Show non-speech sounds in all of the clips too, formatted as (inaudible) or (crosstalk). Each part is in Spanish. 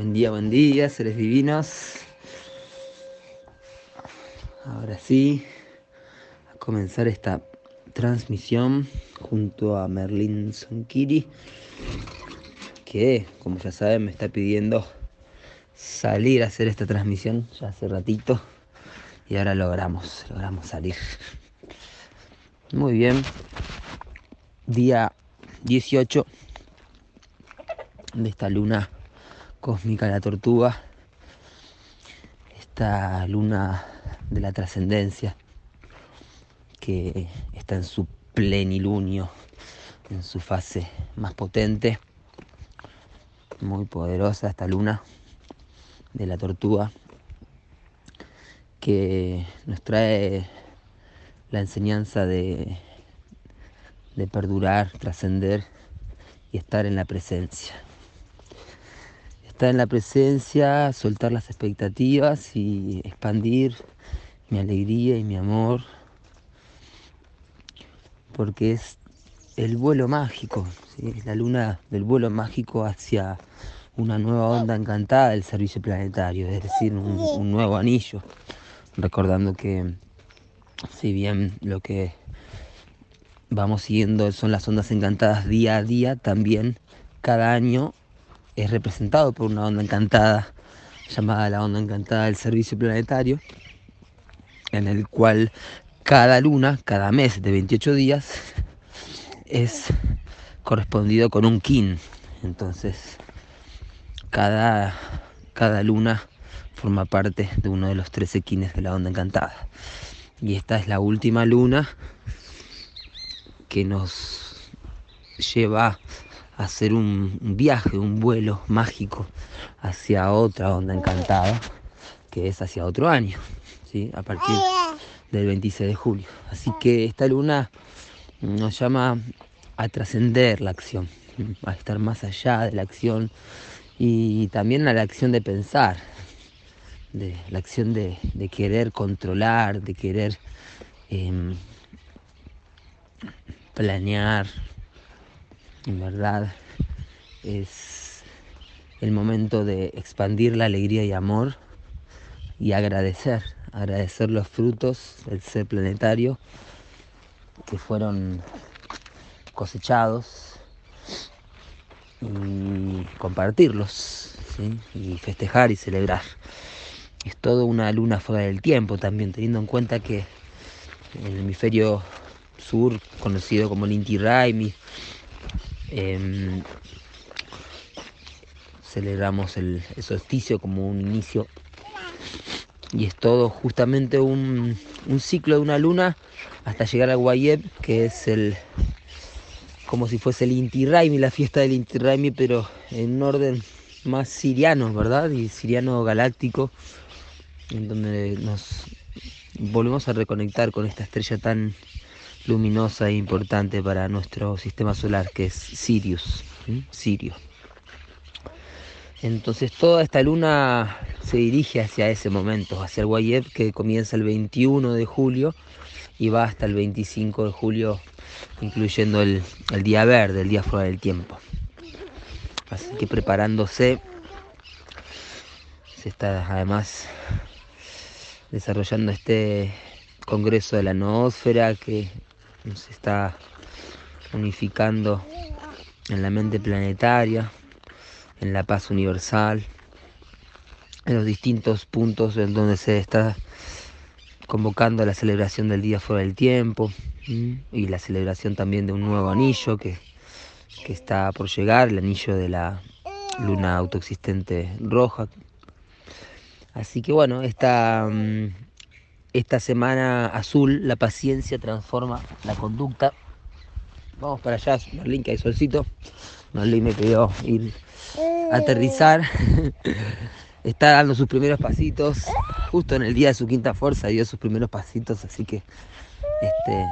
Buen día, buen día, seres divinos. Ahora sí, a comenzar esta transmisión junto a Merlin Sonkiri, que como ya saben me está pidiendo salir a hacer esta transmisión ya hace ratito y ahora logramos, logramos salir. Muy bien, día 18 de esta luna cósmica la tortuga, esta luna de la trascendencia que está en su plenilunio, en su fase más potente, muy poderosa esta luna de la tortuga que nos trae la enseñanza de, de perdurar, trascender y estar en la presencia estar en la presencia, soltar las expectativas y expandir mi alegría y mi amor, porque es el vuelo mágico, la luna del vuelo mágico hacia una nueva onda encantada del servicio planetario, es decir, un, un nuevo anillo, recordando que si bien lo que vamos siguiendo son las ondas encantadas día a día, también cada año es representado por una onda encantada llamada la onda encantada del servicio planetario, en el cual cada luna, cada mes de 28 días, es correspondido con un kin. Entonces, cada, cada luna forma parte de uno de los 13 kines de la onda encantada. Y esta es la última luna que nos lleva hacer un viaje, un vuelo mágico hacia otra onda encantada, que es hacia otro año, ¿sí? a partir del 26 de julio. Así que esta luna nos llama a trascender la acción, a estar más allá de la acción y también a la acción de pensar, de la acción de, querer controlar, de querer eh, planear, en verdad es el momento de expandir la alegría y amor y agradecer, agradecer los frutos del ser planetario que fueron cosechados y compartirlos y festejar y celebrar. Es todo una luna fuera del tiempo también, teniendo en cuenta que el hemisferio sur, conocido como el Inti Raimi, eh, celebramos el, solsticio como un inicio y es todo justamente un, ciclo de una luna hasta llegar al Guayeb, que es el como si fuese el Inti Raimi, la fiesta del Inti Raimi, pero en un orden más siriano, ¿verdad? Y siriano galáctico, en donde nos volvemos a reconectar con esta estrella tan luminosa e importante para nuestro sistema solar, que es Sirius. Sirio. Entonces toda esta luna se dirige hacia ese momento, hacia el Guayeb, que comienza el 21 de julio y va hasta el 25 de julio, incluyendo el, el día verde, el día fuera del tiempo. Así que preparándose, se está además desarrollando este congreso de la noósfera que se está unificando en la mente planetaria, en la paz universal, en los distintos puntos en donde se está convocando la celebración del Día Fuera del Tiempo y la celebración también de un nuevo anillo que, que está por llegar, el anillo de la luna autoexistente roja. Así que bueno, esta esta semana azul, la paciencia transforma la conducta. Vamos para allá, Marlene, que hay solcito. Marlene me pidió ir a aterrizar. (laughs) Está dando sus primeros pasitos. Justo en el día de su quinta fuerza dio sus primeros pasitos, así que este,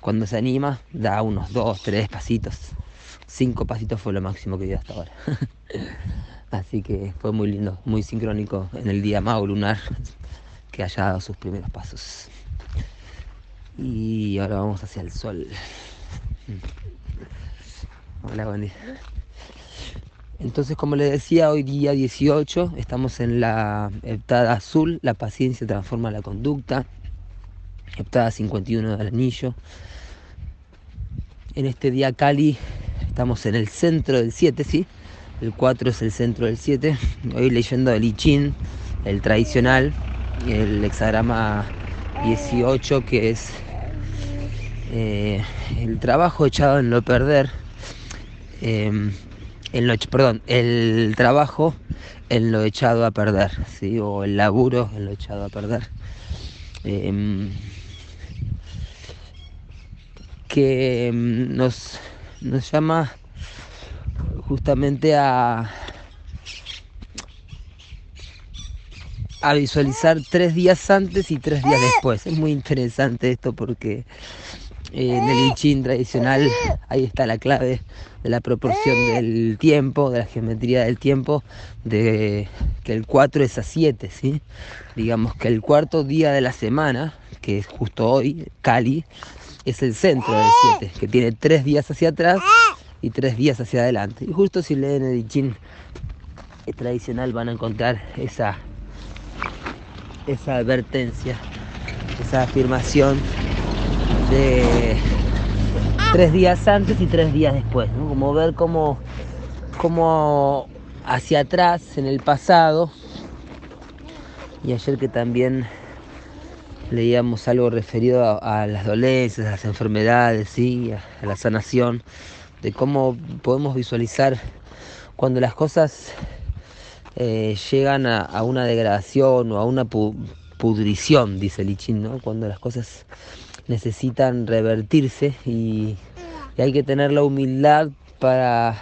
cuando se anima da unos dos, tres pasitos. Cinco pasitos fue lo máximo que dio hasta ahora. (laughs) Así que fue muy lindo, muy sincrónico en el día mago lunar que haya dado sus primeros pasos. Y ahora vamos hacia el sol. Hola, buen día. Entonces, como les decía, hoy día 18 estamos en la heptada azul, la paciencia transforma la conducta, heptada 51 del anillo. En este día Cali estamos en el centro del 7, ¿sí? El 4 es el centro del 7. Hoy leyendo el I Ching, el tradicional, el hexagrama 18 que es eh, el trabajo echado en lo perder. Eh, perdón, el trabajo en lo echado a perder, ¿sí? o el laburo en lo echado a perder. Em, que em, nos, nos llama justamente a, a visualizar tres días antes y tres días después. Es muy interesante esto porque en el I tradicional ahí está la clave de la proporción del tiempo, de la geometría del tiempo, de que el 4 es a 7, ¿sí? Digamos que el cuarto día de la semana, que es justo hoy, Cali, es el centro del 7, que tiene tres días hacia atrás y tres días hacia adelante. Y justo si leen el I tradicional van a encontrar esa, esa advertencia, esa afirmación de tres días antes y tres días después, como ver cómo, cómo hacia atrás en el pasado, y ayer que también leíamos algo referido a, las dolencias, a las enfermedades, ¿sí? a, la sanación, de cómo podemos visualizar cuando las cosas eh, llegan a, una degradación o a una pudrición, dice Lichin, ¿no? cuando las cosas necesitan revertirse y, hay que tener la humildad para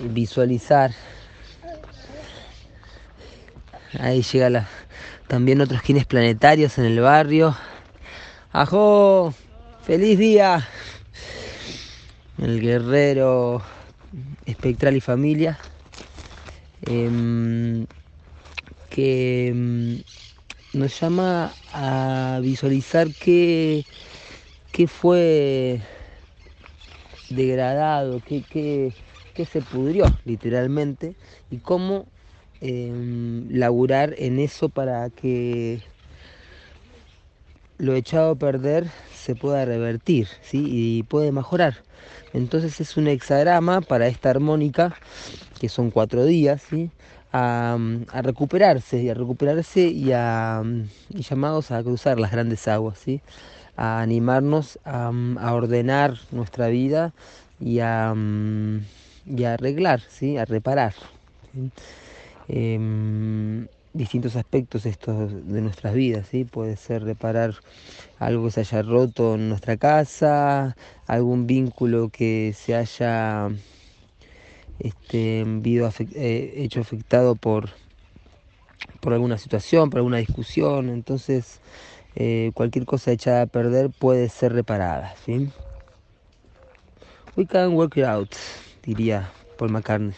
visualizar. Ahí llega también otros quienes planetarios en el barrio. ¡Ajo! ¡Feliz día! El guerrero espectral y familia. Em, que em, nos llama a visualizar qué, qué fue degradado, qué, qué, se pudrió literalmente y cómo em, laburar en eso para que lo echado a perder se pueda revertir ¿sí? y puede mejorar. Entonces es un hexagrama para esta armónica, que son cuatro días, ¿sí? a, recuperarse y a recuperarse y, a, llamados a cruzar las grandes aguas, ¿sí? a animarnos a, ordenar nuestra vida y a, y arreglar, ¿sí? a reparar. Em, distintos aspectos estos de nuestras vidas, ¿sí? Puede ser reparar algo que se haya roto en nuestra casa, algún vínculo que se haya este, eh, hecho afectado por, por alguna situación, por alguna discusión, entonces eh, cualquier cosa echada a perder puede ser reparada. ¿sí? We can work it out, diría Paul McCartney.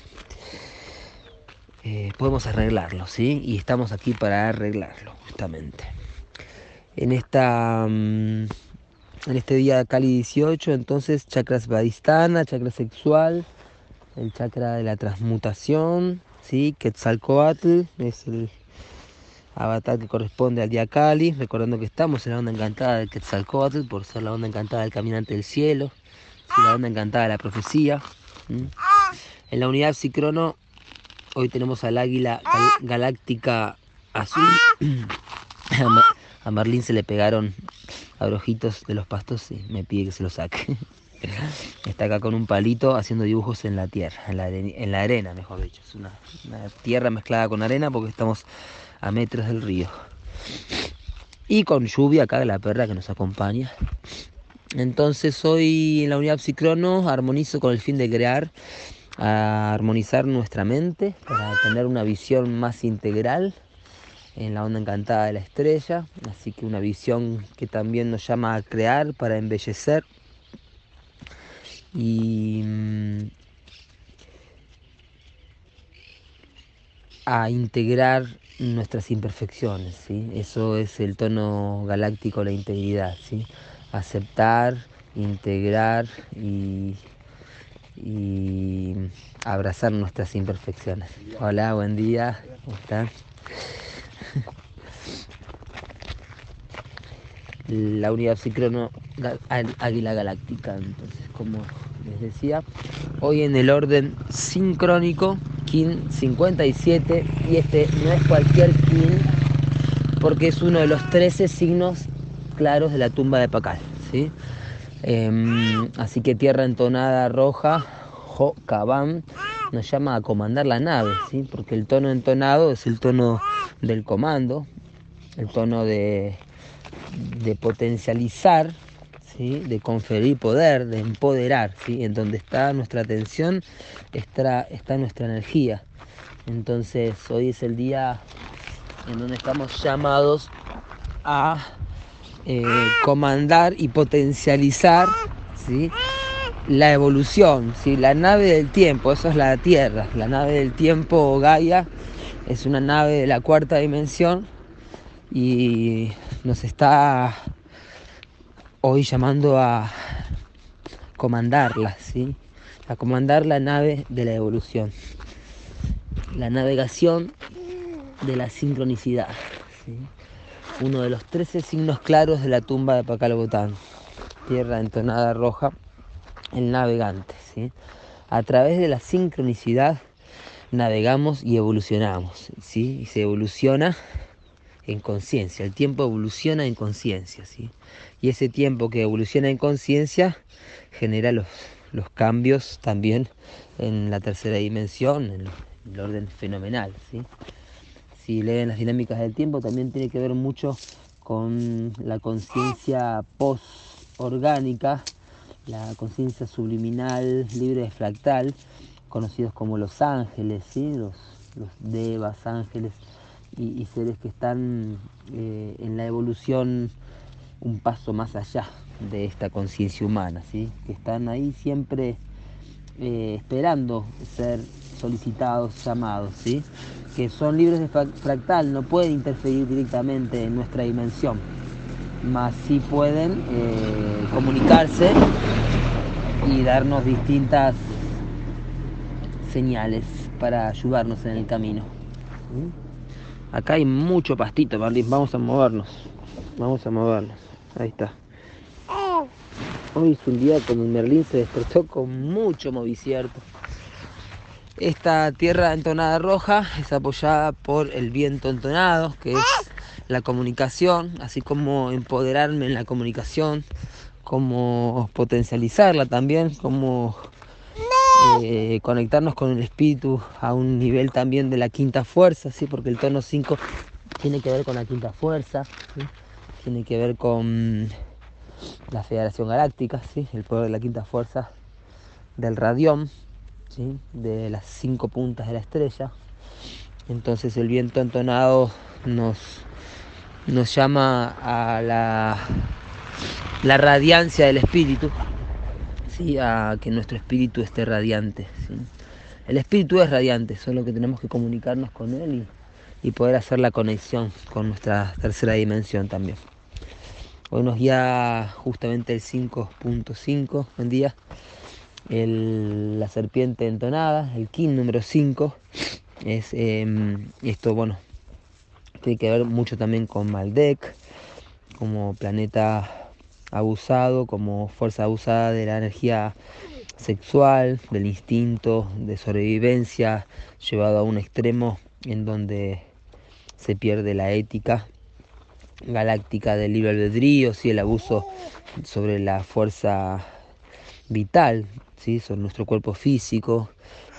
Eh, podemos arreglarlo, ¿sí? Y estamos aquí para arreglarlo, justamente. En esta... Mm, en este día Cali 18, entonces chakras vadistana, chakra sexual, el chakra de la transmutación, ¿sí? Quetzalcoatl es el avatar que corresponde al día Cali, recordando que estamos en la onda encantada de Quetzalcoatl por ser la onda encantada del caminante del cielo, la onda encantada de la profecía. En la unidad psicrono hoy tenemos al águila galáctica azul. (clears throat) a Marlín se le pegaron abrojitos de los pastos y me pide que se los saque. (laughs) Está acá con un palito haciendo dibujos en la tierra, en la, arena, mejor dicho. Es una, tierra mezclada con arena porque estamos a metros del río. Y con lluvia acá, la perra que nos acompaña. Entonces hoy en la unidad psicrono armonizo con el fin de crear, a armonizar nuestra mente para tener una visión más integral en la onda encantada de la estrella. Así que una visión que también nos llama a crear para embellecer y mm, a integrar nuestras imperfecciones, ¿sí? Eso es el tono galáctico, la integridad, ¿sí? Aceptar, integrar y, y abrazar nuestras imperfecciones. Hola, buen día, ¿cómo están? (laughs) La unidad psicrono Águila Galáctica, entonces como les decía, hoy en el orden sincrónico, Kin 57, y este no es cualquier Kin, porque es uno de los 13 signos claros de la tumba de Pacal. ¿sí? Em, así que tierra entonada roja, Jo nos llama a comandar la nave, ¿sí? porque el tono entonado es el tono del comando, el tono de, de potencializar de conferir poder, de empoderar, ¿sí? en donde está nuestra atención está, está nuestra energía. Entonces hoy es el día en donde estamos llamados a eh, comandar y potencializar ¿sí? la evolución, ¿sí? la nave del tiempo, eso es la Tierra, la nave del tiempo Gaia es una nave de la cuarta dimensión y nos está hoy llamando a comandarla, ¿sí? a comandar la nave de la evolución, la navegación de la sincronicidad, uno de los 13 signos claros de la tumba de Pacalbotán, tierra entonada roja, el navegante. ¿sí? A través de la sincronicidad navegamos y evolucionamos, ¿sí? y se evoluciona en conciencia, el tiempo evoluciona en conciencia, ¿sí? y ese tiempo que evoluciona en conciencia genera los, los, cambios también en la tercera dimensión, en el orden fenomenal. ¿sí? Si leen las dinámicas del tiempo, también tiene que ver mucho con la conciencia post-orgánica, la conciencia subliminal, libre de fractal, conocidos como los ángeles, ¿sí? los, devas, ángeles y, seres que están eh, en la evolución un paso más allá de esta conciencia humana, ¿sí? que están ahí siempre eh, esperando ser solicitados, llamados, ¿sí? que son libres de fractal, no pueden interferir directamente en nuestra dimensión, más sí pueden eh, comunicarse y darnos distintas señales para ayudarnos en el camino. Acá hay mucho pastito, Marlene. Vamos a movernos. Vamos a movernos. Ahí está. Hoy es un día como Merlín se despertó con mucho movicierto. Esta tierra entonada roja es apoyada por el viento entonado, que es la comunicación, así como empoderarme en la comunicación, como potencializarla también, como eh, conectarnos con el espíritu a un nivel también de la quinta fuerza, ¿sí? porque el tono 5 tiene que ver con la quinta fuerza, tiene que ver con la Federación Galáctica, ¿sí? el poder de la quinta fuerza del radión, ¿sí? de las cinco puntas de la estrella. Entonces el viento entonado nos, nos llama a la, la radiancia del espíritu, ¿sí? a que nuestro espíritu esté radiante. El espíritu es radiante, solo que tenemos que comunicarnos con él y, poder hacer la conexión con nuestra tercera dimensión también. Hoy nos justamente el 5.5, buen día, la serpiente entonada, el kin número 5. Es em, esto, bueno, tiene que ver mucho también con Maldek, como planeta abusado, como fuerza abusada de la energía sexual, del instinto de sobrevivencia, llevado a un extremo en donde se pierde la ética galáctica del libre albedrío, y el abuso sobre la fuerza vital, ¿sí? sobre nuestro cuerpo físico.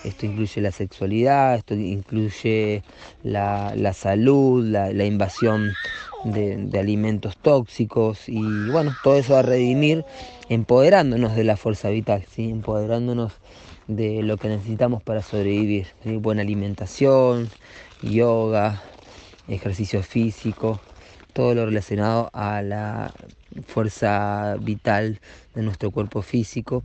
Esto incluye la sexualidad, esto incluye la, salud, la, la invasión de, alimentos tóxicos y bueno, todo eso a redimir empoderándonos de la fuerza vital, ¿sí? empoderándonos de lo que necesitamos para sobrevivir, buena alimentación, yoga, ejercicio físico, todo lo relacionado a la fuerza vital de nuestro cuerpo físico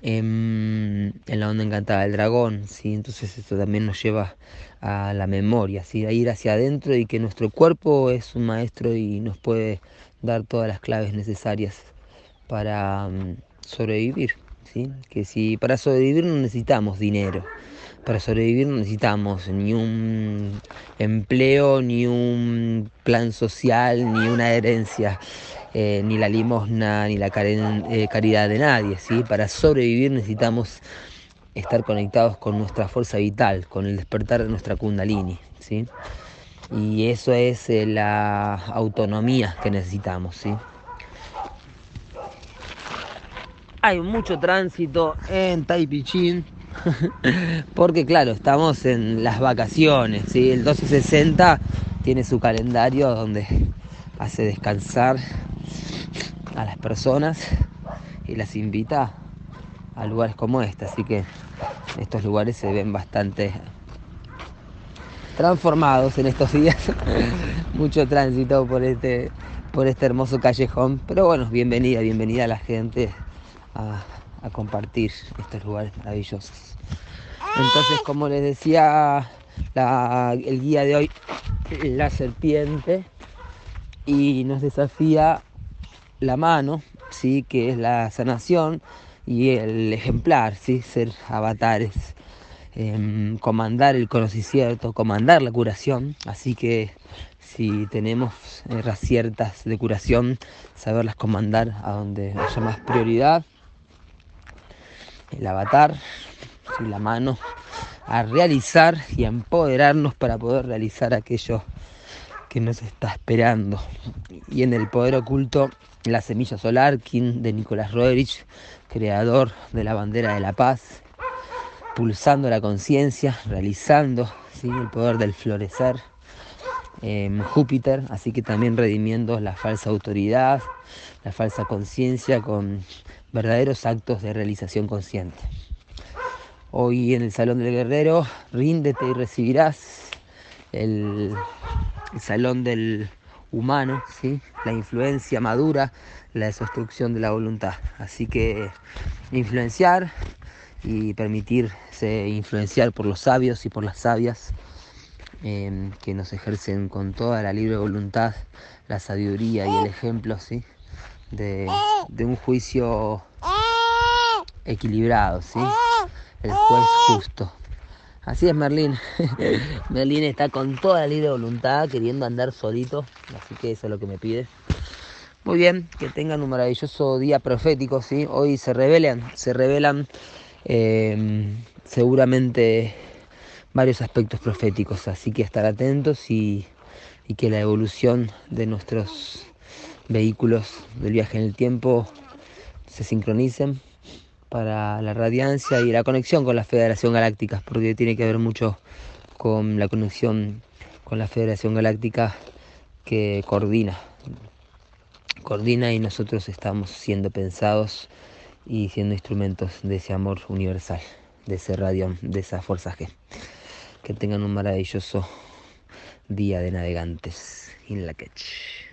en, la onda encantada del dragón, ¿sí? entonces esto también nos lleva a la memoria, a ir hacia adentro y que nuestro cuerpo es un maestro y nos puede dar todas las claves necesarias para mm, sobrevivir, ¿sí? que si para sobrevivir no necesitamos dinero, para sobrevivir no necesitamos ni un empleo, ni un plan social, ni una herencia, eh, ni la limosna, ni la eh, caridad de nadie. ¿sí? Para sobrevivir necesitamos estar conectados con nuestra fuerza vital, con el despertar de nuestra kundalini. ¿sí? Y eso es eh, la autonomía que necesitamos. ¿sí? Hay mucho tránsito en Taipichin (laughs) porque claro, estamos en las vacaciones, ¿sí? el 1260 tiene su calendario donde hace descansar a las personas y las invita a lugares como este, así que estos lugares se ven bastante transformados en estos días, (laughs) mucho tránsito por este, por este hermoso callejón, pero bueno, bienvenida, bienvenida a la gente compartir estos lugares maravillosos. Entonces, como les decía el guía de hoy, la serpiente, y nos desafía la mano, ¿sí? que es la sanación, y el ejemplar, ¿sí? ser avatares, em, comandar el conocimiento, comandar la curación. Así que si tenemos ciertas de curación, saberlas comandar a donde haya más prioridad. El avatar, la mano, a realizar y a empoderarnos para poder realizar aquello que nos está esperando. Y en el poder oculto, la semilla solar, King de Nicolás Roerich, creador de la bandera de la paz, pulsando la conciencia, realizando el poder del florecer. en Júpiter, así que también redimiendo la falsa autoridad, la falsa conciencia con verdaderos actos de realización consciente. Hoy en el Salón del Guerrero, ríndete y recibirás el, Salón del Humano, ¿sí? la influencia madura la desobstrucción de la voluntad. Así que influenciar y permitirse influenciar por los sabios y por las sabias em, que nos ejercen con toda la libre voluntad, la sabiduría y el ejemplo ¿sí? De, un juicio equilibrado, ¿sí? el juez justo. Así es Merlín. (laughs) Merlín está con toda la libre voluntad queriendo andar solito, así que eso es lo que me pide. Muy bien, que tengan un maravilloso día profético, ¿sí? Hoy se revelan, se revelan em, seguramente varios aspectos proféticos, así que estar atentos y que la evolución de nuestros vehículos del viaje en el tiempo se sincronicen para la radiancia y la conexión con la Federación Galáctica, porque tiene que ver mucho con la conexión con la Federación Galáctica que coordina coordina y nosotros estamos siendo pensados y siendo instrumentos de ese amor universal, de ese radio, de esa fuerza G. Que tengan un maravilloso día de navegantes in la catch.